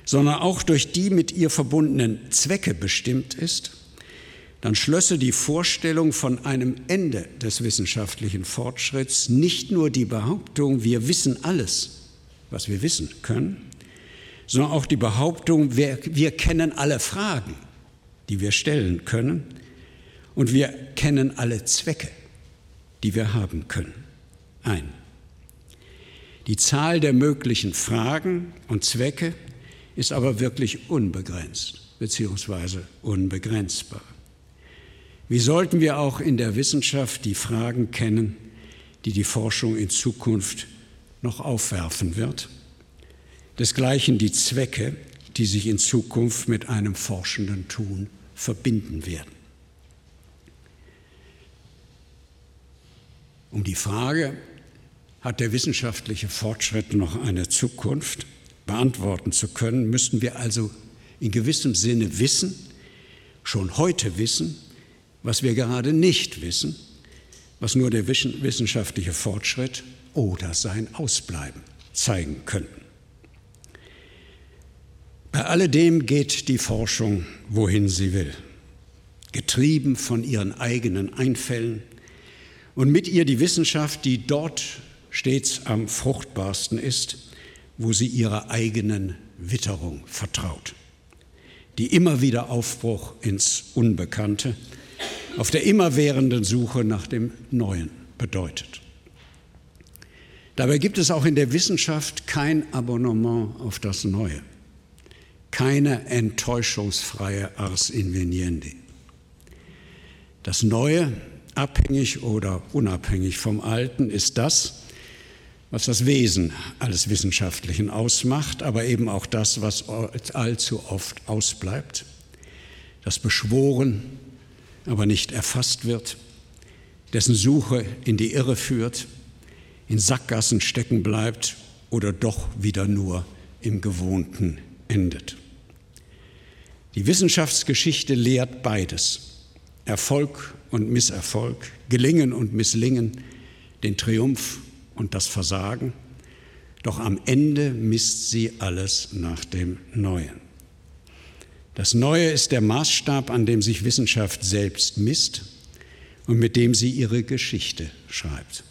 S3: sondern auch durch die mit ihr verbundenen Zwecke bestimmt ist, dann schlösse die Vorstellung von einem Ende des wissenschaftlichen Fortschritts nicht nur die Behauptung, wir wissen alles, was wir wissen können, sondern auch die Behauptung, wir, wir kennen alle Fragen, die wir stellen können und wir kennen alle Zwecke, die wir haben können, ein. Die Zahl der möglichen Fragen und Zwecke ist aber wirklich unbegrenzt bzw. unbegrenzbar. Wie sollten wir auch in der Wissenschaft die Fragen kennen, die die Forschung in Zukunft noch aufwerfen wird? Desgleichen die Zwecke, die sich in Zukunft mit einem forschenden Tun verbinden werden. Um die Frage, hat der wissenschaftliche Fortschritt noch eine Zukunft, beantworten zu können, müssten wir also in gewissem Sinne wissen, schon heute wissen, was wir gerade nicht wissen, was nur der wissenschaftliche Fortschritt oder sein Ausbleiben zeigen könnten. Bei alledem geht die Forschung, wohin sie will, getrieben von ihren eigenen Einfällen und mit ihr die Wissenschaft, die dort stets am fruchtbarsten ist, wo sie ihrer eigenen Witterung vertraut, die immer wieder Aufbruch ins Unbekannte, auf der immerwährenden Suche nach dem Neuen bedeutet. Dabei gibt es auch in der Wissenschaft kein Abonnement auf das Neue, keine enttäuschungsfreie Ars inveniendi. Das Neue, abhängig oder unabhängig vom Alten, ist das, was das Wesen alles Wissenschaftlichen ausmacht, aber eben auch das, was allzu oft ausbleibt, das beschworen, aber nicht erfasst wird, dessen Suche in die Irre führt, in Sackgassen stecken bleibt oder doch wieder nur im Gewohnten endet. Die Wissenschaftsgeschichte lehrt beides, Erfolg und Misserfolg, Gelingen und Misslingen, den Triumph und das Versagen, doch am Ende misst sie alles nach dem Neuen. Das Neue ist der Maßstab, an dem sich Wissenschaft selbst misst und mit dem sie ihre Geschichte schreibt.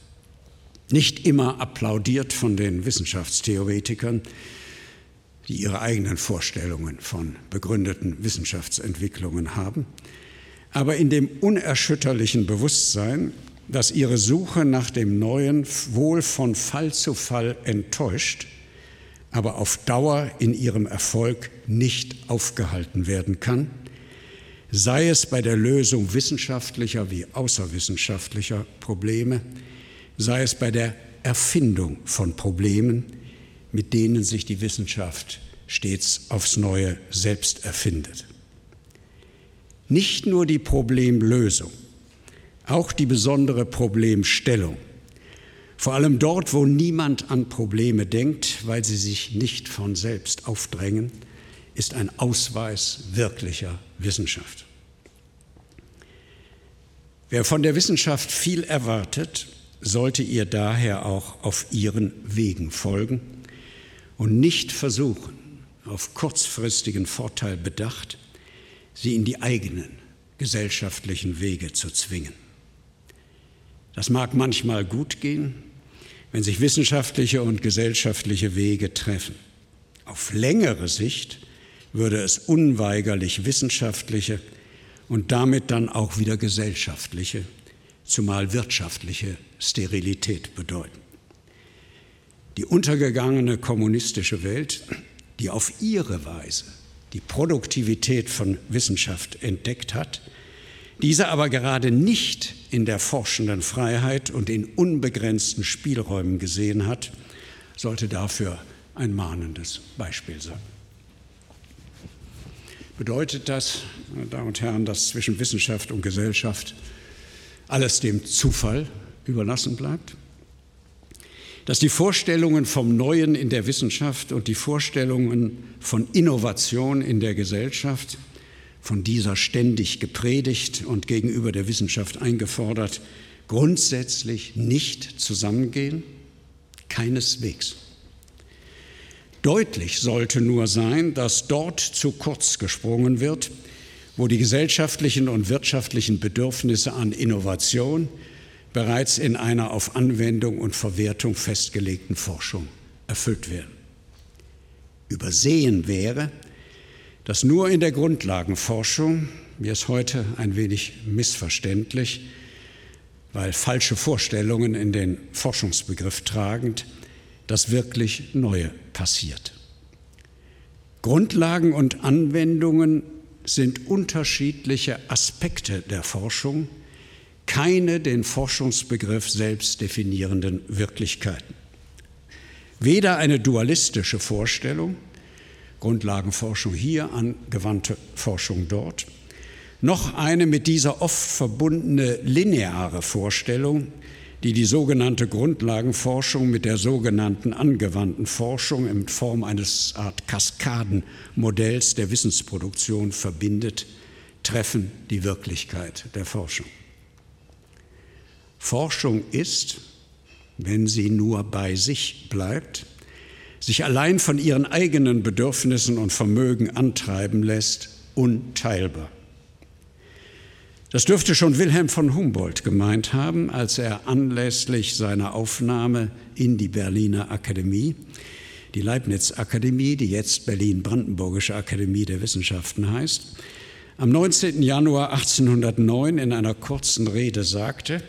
S3: Nicht immer applaudiert von den Wissenschaftstheoretikern, die ihre eigenen Vorstellungen von begründeten Wissenschaftsentwicklungen haben, aber in dem unerschütterlichen Bewusstsein, dass ihre Suche nach dem Neuen wohl von Fall zu Fall enttäuscht aber auf Dauer in ihrem Erfolg nicht aufgehalten werden kann, sei es bei der Lösung wissenschaftlicher wie außerwissenschaftlicher Probleme, sei es bei der Erfindung von Problemen, mit denen sich die Wissenschaft stets aufs Neue selbst erfindet. Nicht nur die Problemlösung, auch die besondere Problemstellung, vor allem dort, wo niemand an Probleme denkt, weil sie sich nicht von selbst aufdrängen, ist ein Ausweis wirklicher Wissenschaft. Wer von der Wissenschaft viel erwartet, sollte ihr daher auch auf ihren Wegen folgen und nicht versuchen, auf kurzfristigen Vorteil bedacht, sie in die eigenen gesellschaftlichen Wege zu zwingen. Das mag manchmal gut gehen, wenn sich wissenschaftliche und gesellschaftliche Wege treffen. Auf längere Sicht würde es unweigerlich wissenschaftliche und damit dann auch wieder gesellschaftliche, zumal wirtschaftliche Sterilität bedeuten. Die untergegangene kommunistische Welt, die auf ihre Weise die Produktivität von Wissenschaft entdeckt hat, diese aber gerade nicht in der forschenden Freiheit und in unbegrenzten Spielräumen gesehen hat, sollte dafür ein mahnendes Beispiel sein. Bedeutet das, meine Damen und Herren, dass zwischen Wissenschaft und Gesellschaft alles dem Zufall überlassen bleibt? Dass die Vorstellungen vom Neuen in der Wissenschaft und die Vorstellungen von Innovation in der Gesellschaft von dieser ständig gepredigt und gegenüber der Wissenschaft eingefordert, grundsätzlich nicht zusammengehen? Keineswegs. Deutlich sollte nur sein, dass dort zu kurz gesprungen wird, wo die gesellschaftlichen und wirtschaftlichen Bedürfnisse an Innovation bereits in einer auf Anwendung und Verwertung festgelegten Forschung erfüllt werden. Übersehen wäre, dass nur in der Grundlagenforschung, mir ist heute ein wenig missverständlich, weil falsche Vorstellungen in den Forschungsbegriff tragend, das wirklich Neue passiert. Grundlagen und Anwendungen sind unterschiedliche Aspekte der Forschung, keine den Forschungsbegriff selbst definierenden Wirklichkeiten. Weder eine dualistische Vorstellung, Grundlagenforschung hier, angewandte Forschung dort, noch eine mit dieser oft verbundene lineare Vorstellung, die die sogenannte Grundlagenforschung mit der sogenannten angewandten Forschung in Form eines Art Kaskadenmodells der Wissensproduktion verbindet, treffen die Wirklichkeit der Forschung. Forschung ist, wenn sie nur bei sich bleibt, sich allein von ihren eigenen Bedürfnissen und Vermögen antreiben lässt, unteilbar. Das dürfte schon Wilhelm von Humboldt gemeint haben, als er anlässlich seiner Aufnahme in die Berliner Akademie, die Leibniz-Akademie, die jetzt Berlin-Brandenburgische Akademie der Wissenschaften heißt, am 19. Januar 1809 in einer kurzen Rede sagte,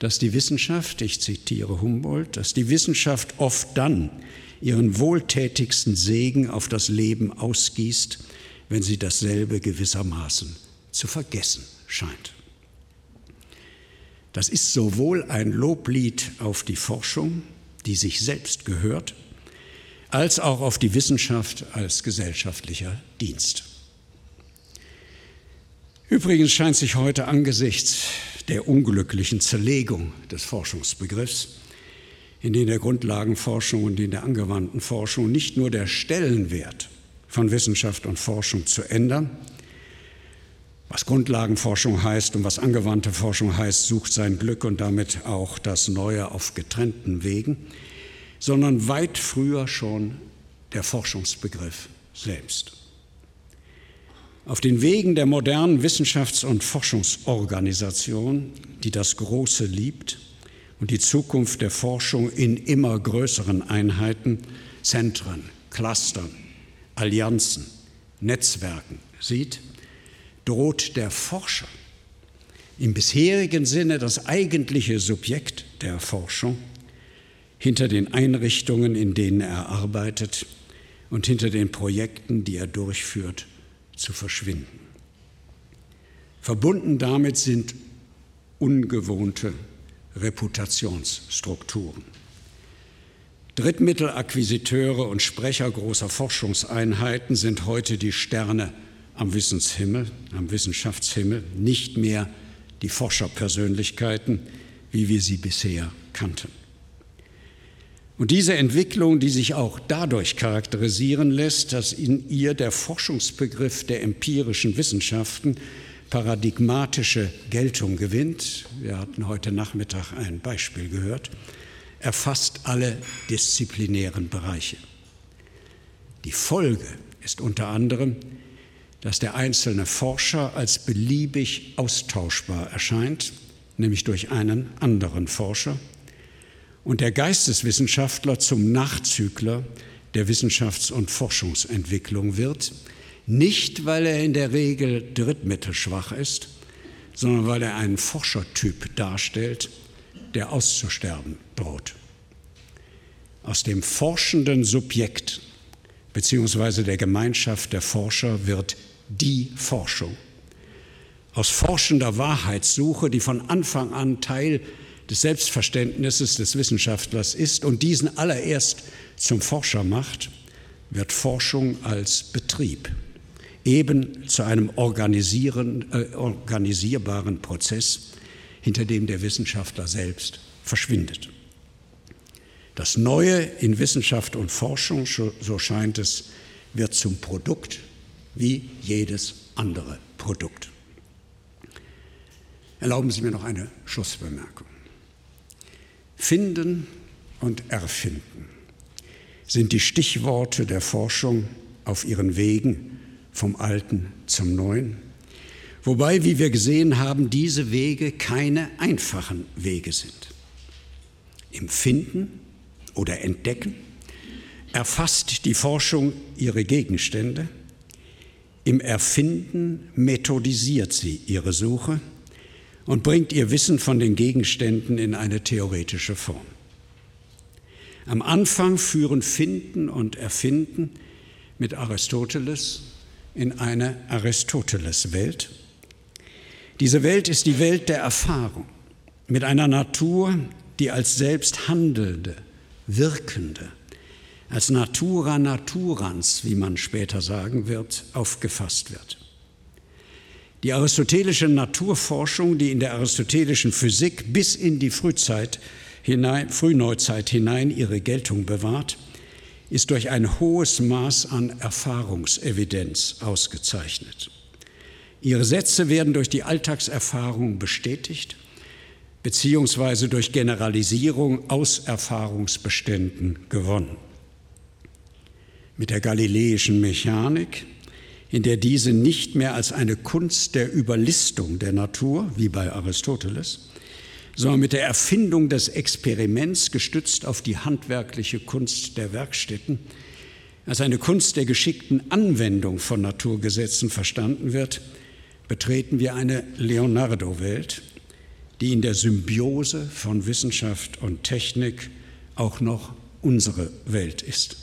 S3: dass die Wissenschaft, ich zitiere Humboldt, dass die Wissenschaft oft dann ihren wohltätigsten Segen auf das Leben ausgießt, wenn sie dasselbe gewissermaßen zu vergessen scheint. Das ist sowohl ein Loblied auf die Forschung, die sich selbst gehört, als auch auf die Wissenschaft als gesellschaftlicher Dienst. Übrigens scheint sich heute angesichts der unglücklichen Zerlegung des Forschungsbegriffs in denen der Grundlagenforschung und in der angewandten Forschung nicht nur der Stellenwert von Wissenschaft und Forschung zu ändern. Was Grundlagenforschung heißt und was angewandte Forschung heißt, sucht sein Glück und damit auch das Neue auf getrennten Wegen, sondern weit früher schon der Forschungsbegriff selbst. Auf den Wegen der modernen Wissenschafts- und Forschungsorganisation, die das Große liebt, und die Zukunft der Forschung in immer größeren Einheiten, Zentren, Clustern, Allianzen, Netzwerken sieht, droht der Forscher im bisherigen Sinne das eigentliche Subjekt der Forschung hinter den Einrichtungen, in denen er arbeitet und hinter den Projekten, die er durchführt, zu verschwinden. Verbunden damit sind ungewohnte Reputationsstrukturen. Drittmittelakquisiteure und Sprecher großer Forschungseinheiten sind heute die Sterne am Wissenshimmel, am Wissenschaftshimmel, nicht mehr die Forscherpersönlichkeiten, wie wir sie bisher kannten. Und diese Entwicklung, die sich auch dadurch charakterisieren lässt, dass in ihr der Forschungsbegriff der empirischen Wissenschaften paradigmatische Geltung gewinnt, wir hatten heute Nachmittag ein Beispiel gehört, erfasst alle disziplinären Bereiche. Die Folge ist unter anderem, dass der einzelne Forscher als beliebig austauschbar erscheint, nämlich durch einen anderen Forscher, und der Geisteswissenschaftler zum Nachzügler der Wissenschafts- und Forschungsentwicklung wird, nicht weil er in der Regel drittmittelschwach ist, sondern weil er einen Forschertyp darstellt, der auszusterben droht. Aus dem forschenden Subjekt bzw. der Gemeinschaft der Forscher wird die Forschung. Aus forschender Wahrheitssuche, die von Anfang an Teil des Selbstverständnisses des Wissenschaftlers ist und diesen allererst zum Forscher macht, wird Forschung als Betrieb eben zu einem äh, organisierbaren Prozess, hinter dem der Wissenschaftler selbst verschwindet. Das Neue in Wissenschaft und Forschung, so scheint es, wird zum Produkt wie jedes andere Produkt. Erlauben Sie mir noch eine Schlussbemerkung. Finden und Erfinden sind die Stichworte der Forschung auf ihren Wegen vom Alten zum Neuen. Wobei, wie wir gesehen haben, diese Wege keine einfachen Wege sind. Im Finden oder Entdecken erfasst die Forschung ihre Gegenstände, im Erfinden methodisiert sie ihre Suche und bringt ihr Wissen von den Gegenständen in eine theoretische Form. Am Anfang führen Finden und Erfinden mit Aristoteles in eine Aristoteles-Welt. Diese Welt ist die Welt der Erfahrung mit einer Natur, die als selbst handelnde, wirkende, als Natura naturans, wie man später sagen wird, aufgefasst wird. Die aristotelische Naturforschung, die in der aristotelischen Physik bis in die Frühzeit hinein, Frühneuzeit hinein ihre Geltung bewahrt, ist durch ein hohes Maß an Erfahrungsevidenz ausgezeichnet. Ihre Sätze werden durch die Alltagserfahrung bestätigt, beziehungsweise durch Generalisierung aus Erfahrungsbeständen gewonnen. Mit der galileischen Mechanik in der diese nicht mehr als eine Kunst der Überlistung der Natur, wie bei Aristoteles, sondern mit der Erfindung des Experiments gestützt auf die handwerkliche Kunst der Werkstätten, als eine Kunst der geschickten Anwendung von Naturgesetzen verstanden wird, betreten wir eine Leonardo-Welt, die in der Symbiose von Wissenschaft und Technik auch noch unsere Welt ist.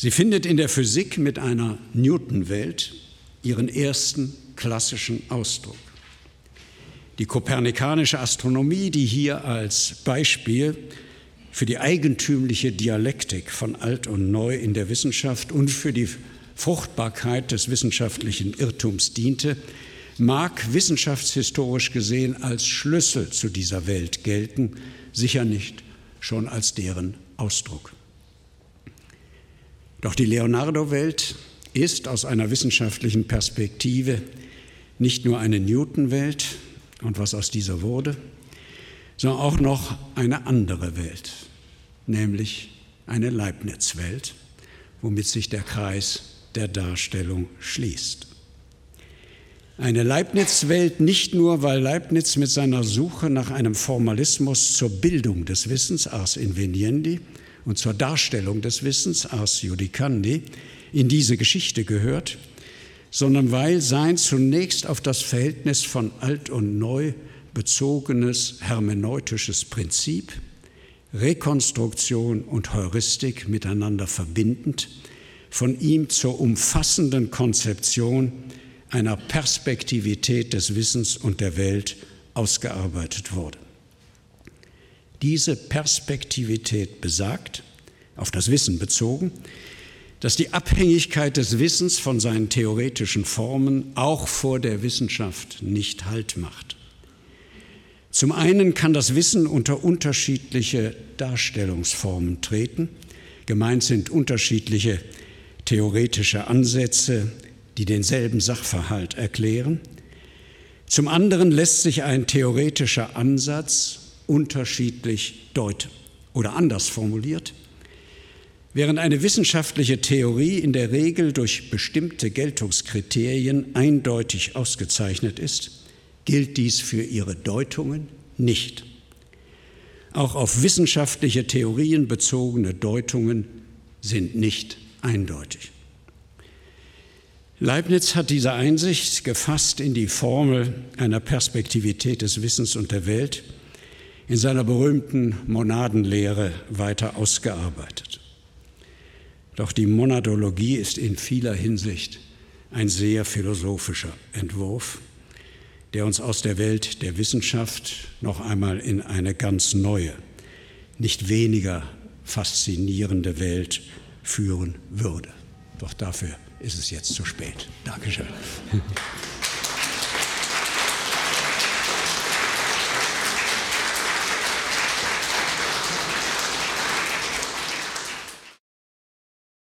S3: Sie findet in der Physik mit einer Newton-Welt ihren ersten klassischen Ausdruck. Die kopernikanische Astronomie, die hier als Beispiel für die eigentümliche Dialektik von Alt und Neu in der Wissenschaft und für die Fruchtbarkeit des wissenschaftlichen Irrtums diente, mag wissenschaftshistorisch gesehen als Schlüssel zu dieser Welt gelten, sicher nicht schon als deren Ausdruck. Doch die Leonardo-Welt ist aus einer wissenschaftlichen Perspektive nicht nur eine Newton-Welt und was aus dieser wurde, sondern auch noch eine andere Welt, nämlich eine Leibniz-Welt, womit sich der Kreis der Darstellung schließt. Eine Leibniz-Welt nicht nur, weil Leibniz mit seiner Suche nach einem Formalismus zur Bildung des Wissens, ars inveniendi, und zur Darstellung des Wissens ars judicandi in diese Geschichte gehört, sondern weil sein zunächst auf das Verhältnis von alt und neu bezogenes hermeneutisches Prinzip, Rekonstruktion und Heuristik miteinander verbindend, von ihm zur umfassenden Konzeption einer Perspektivität des Wissens und der Welt ausgearbeitet wurde. Diese Perspektivität besagt, auf das Wissen bezogen, dass die Abhängigkeit des Wissens von seinen theoretischen Formen auch vor der Wissenschaft nicht Halt macht. Zum einen kann das Wissen unter unterschiedliche Darstellungsformen treten. Gemeint sind unterschiedliche theoretische Ansätze, die denselben Sachverhalt erklären. Zum anderen lässt sich ein theoretischer Ansatz unterschiedlich deuten oder anders formuliert. Während eine wissenschaftliche Theorie in der Regel durch bestimmte Geltungskriterien eindeutig ausgezeichnet ist, gilt dies für ihre Deutungen nicht. Auch auf wissenschaftliche Theorien bezogene Deutungen sind nicht eindeutig. Leibniz hat diese Einsicht gefasst in die Formel einer Perspektivität des Wissens und der Welt in seiner berühmten Monadenlehre weiter ausgearbeitet. Doch die Monadologie ist in vieler Hinsicht ein sehr philosophischer Entwurf der uns aus der Welt der Wissenschaft noch einmal in eine ganz neue, nicht weniger faszinierende Welt führen würde. Doch dafür ist es jetzt zu spät. Dankeschön.